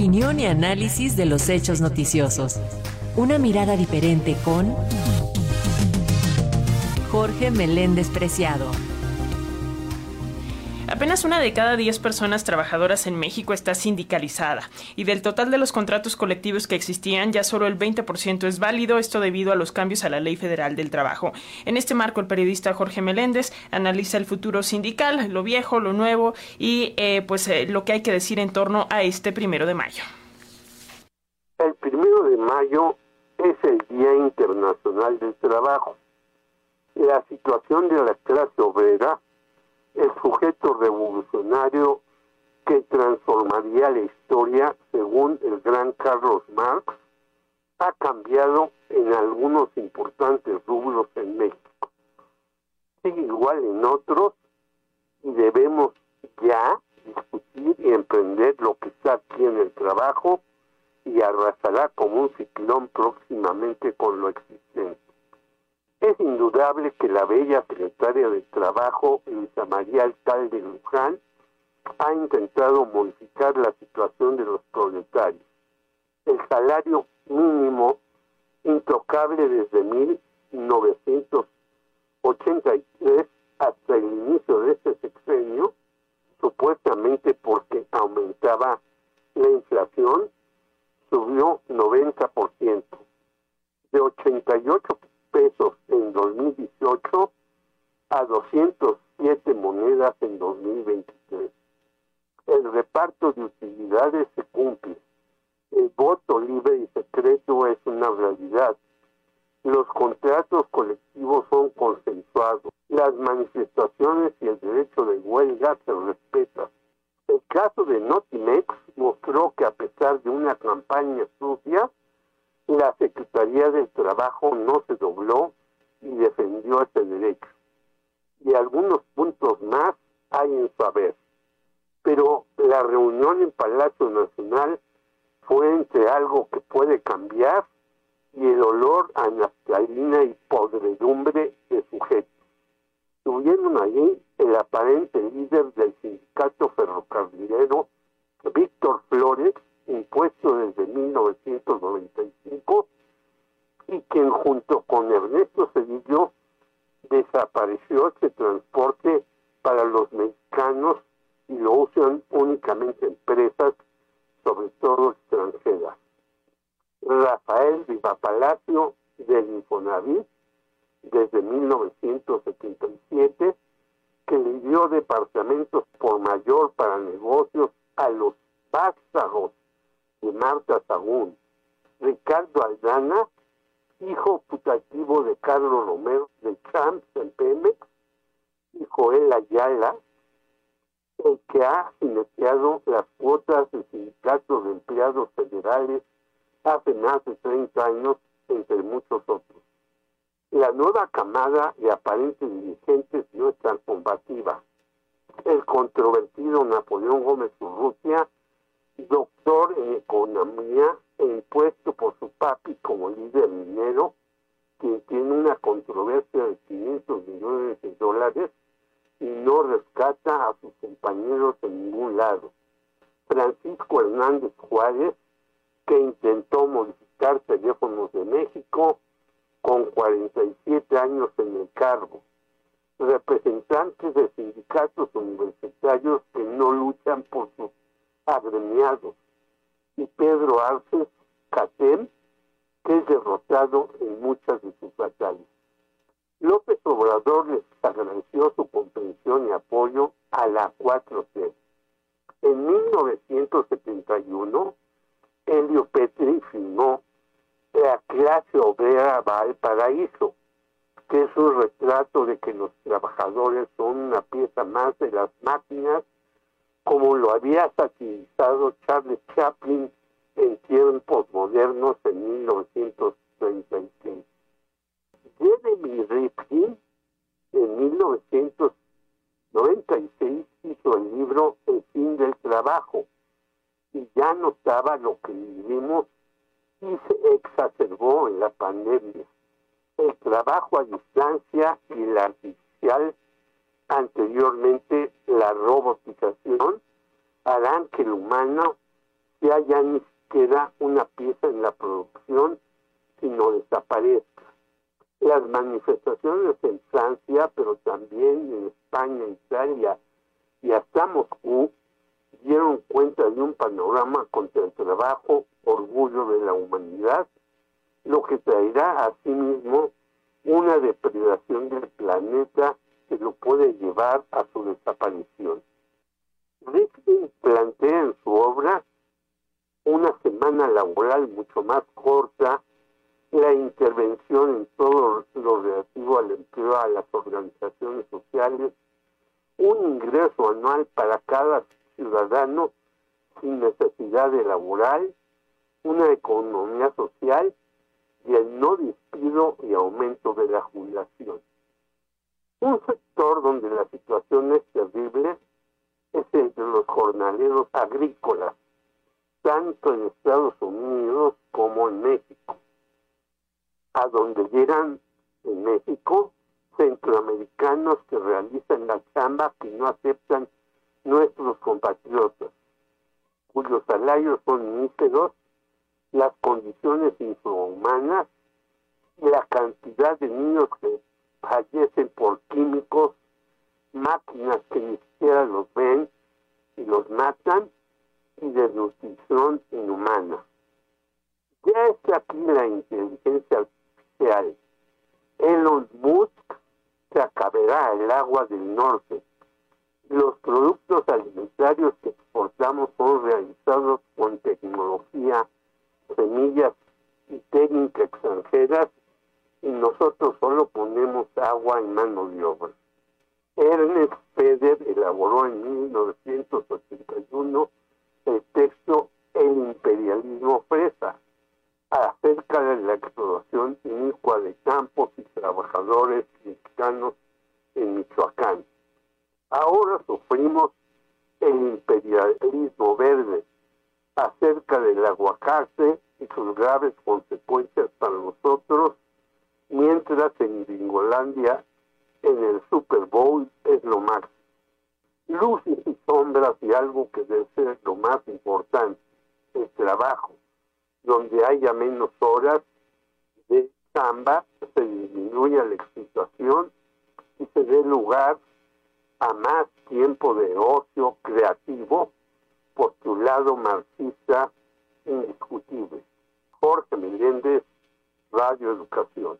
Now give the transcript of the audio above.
Opinión y análisis de los hechos noticiosos. Una mirada diferente con Jorge Meléndez Preciado. Apenas una de cada diez personas trabajadoras en México está sindicalizada y del total de los contratos colectivos que existían ya solo el 20% es válido, esto debido a los cambios a la Ley Federal del Trabajo. En este marco el periodista Jorge Meléndez analiza el futuro sindical, lo viejo, lo nuevo y eh, pues eh, lo que hay que decir en torno a este primero de mayo. El primero de mayo es el Día Internacional del Trabajo. La situación de la clase obrera el sujeto revolucionario que transformaría la historia, según el gran Carlos Marx, ha cambiado en algunos importantes rubros en México. Sigue igual en otros y debemos ya discutir y emprender lo que está aquí en el trabajo y arrasará como un ciclón próximamente con lo existente. Es indudable que la bella secretaria de Trabajo, María Alcalde Luján, ha intentado modificar la situación de los proletarios. El salario mínimo intocable desde 1983 hasta el inicio de este sexenio, supuestamente porque aumentaba la inflación, subió 90%. De 88 pesos en 2018 a 207 monedas en 2023. El reparto de utilidades se cumple. El voto libre y secreto es una realidad. Los contratos colectivos son consensuados. Las manifestaciones y el derecho de huelga se respetan. El caso de Notimex mostró que a pesar de una campaña sucia, la Secretaría del Trabajo no se dobló y defendió ese derecho. Y algunos puntos más hay en su haber. Pero la reunión en Palacio Nacional fue entre algo que puede cambiar y el olor a naftalina y podredumbre de sujetos. Tuvieron allí el aparente líder del sindicato ferrocarrilero, Víctor Flores, impuesto desde 1995 y quien junto con Ernesto Cedillo desapareció ese transporte para los mexicanos y lo usan únicamente empresas, sobre todo extranjeras. Rafael Viva Palacio del Infonavit desde 1977 que le dio departamentos por mayor para negocios a los vástagos de Marta Sagún, Ricardo Aldana, hijo putativo de Carlos Romero de Champs en Pemex, y Joel Ayala, el que ha iniciado las cuotas de sindicatos de empleados federales hace más de 30 años, entre muchos otros. La nueva camada de aparentes dirigentes no es tan combativa. El controvertido Napoleón Gómez Urrutia doctor en economía e impuesto por su papi como líder minero, quien tiene una controversia de 500 millones de dólares y no rescata a sus compañeros en ningún lado. Francisco Hernández Juárez, que intentó modificar teléfonos de México con 47 años en el cargo. Representantes de sindicatos universitarios que no luchan por sus agremiados, y Pedro Arces Catel, que es derrotado en muchas de sus batallas. López Obrador les agradeció su comprensión y apoyo a la 4C. En 1971, Helio Petri firmó La clase obrera va al paraíso, que es un retrato de que los trabajadores son una pieza más de las máquinas como lo había satirizado Charles Chaplin en tiempos modernos en 1936. Jeremy Rifkin en 1996 hizo el libro El fin del trabajo y ya notaba lo que vivimos y se exacerbó en la pandemia. El trabajo a distancia y la artificial anteriormente la robotización harán que el humano ya ya ni siquiera una pieza en la producción, sino desaparezca. Las manifestaciones en Francia, pero también en España, Italia y hasta Moscú, dieron cuenta de un panorama contra el trabajo, orgullo de la humanidad, lo que traerá a sí mismo una depredación del planeta puede llevar a su desaparición. Rifkin plantea en su obra una semana laboral mucho más corta, la intervención en todo lo relativo al empleo a las organizaciones sociales, un ingreso anual para cada ciudadano sin necesidad de laboral, una economía social y el no despido y aumento de la jubilación. Agrícolas, tanto en Estados Unidos como en México, a donde llegan en México centroamericanos que realizan la chamba que no aceptan nuestros compatriotas, cuyos salarios son míseros, las condiciones infrahumanas y la cantidad de niños que fallecen por químicos, máquinas que ni siquiera los ven y los matan, y desnutrición inhumana. Ya está aquí la inteligencia artificial. Elon Musk se acabará el agua del norte. Los productos alimentarios que exportamos son realizados con tecnología, semillas y técnicas extranjeras y nosotros solo ponemos agua en mano de obra. Ernest Feder elaboró en 1981 el texto El imperialismo fresa acerca de la explotación inicua de campos y trabajadores mexicanos en Michoacán. Ahora sufrimos el imperialismo verde acerca del aguacate y sus graves consecuencias para nosotros, mientras en Gringolandia en el Super Bowl es lo máximo. Luces y sombras y algo que debe ser lo más importante, el trabajo, donde haya menos horas de chamba, se disminuya la explotación y se dé lugar a más tiempo de ocio creativo, postulado marxista indiscutible. Jorge Meléndez, Radio Educación.